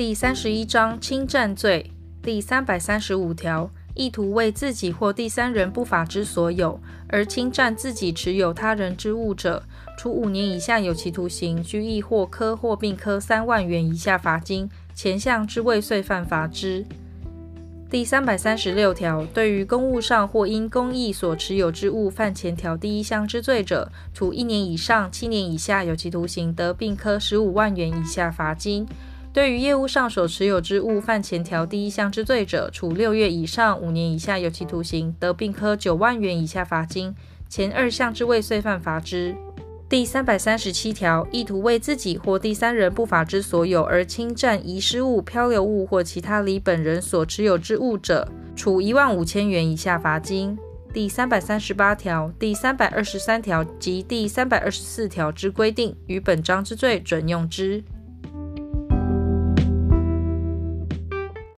第三十一章侵占罪第三百三十五条，意图为自己或第三人不法之所有而侵占自己持有他人之物者，处五年以下有期徒刑、拘役或科或并科三万元以下罚金。前项之未遂犯罚之。第三百三十六条，对于公务上或因公益所持有之物犯前条第一项之罪者，处一年以上七年以下有期徒刑，得并科十五万元以下罚金。对于业务上所持有之物犯前条第一项之罪者，处六月以上五年以下有期徒刑，得并科九万元以下罚金。前二项之未遂犯罚之。第三百三十七条，意图为自己或第三人不法之所有而侵占遗失物、漂流物或其他离本人所持有之物者，处一万五千元以下罚金。第三百三十八条、第三百二十三条及第三百二十四条之规定，与本章之罪准用之。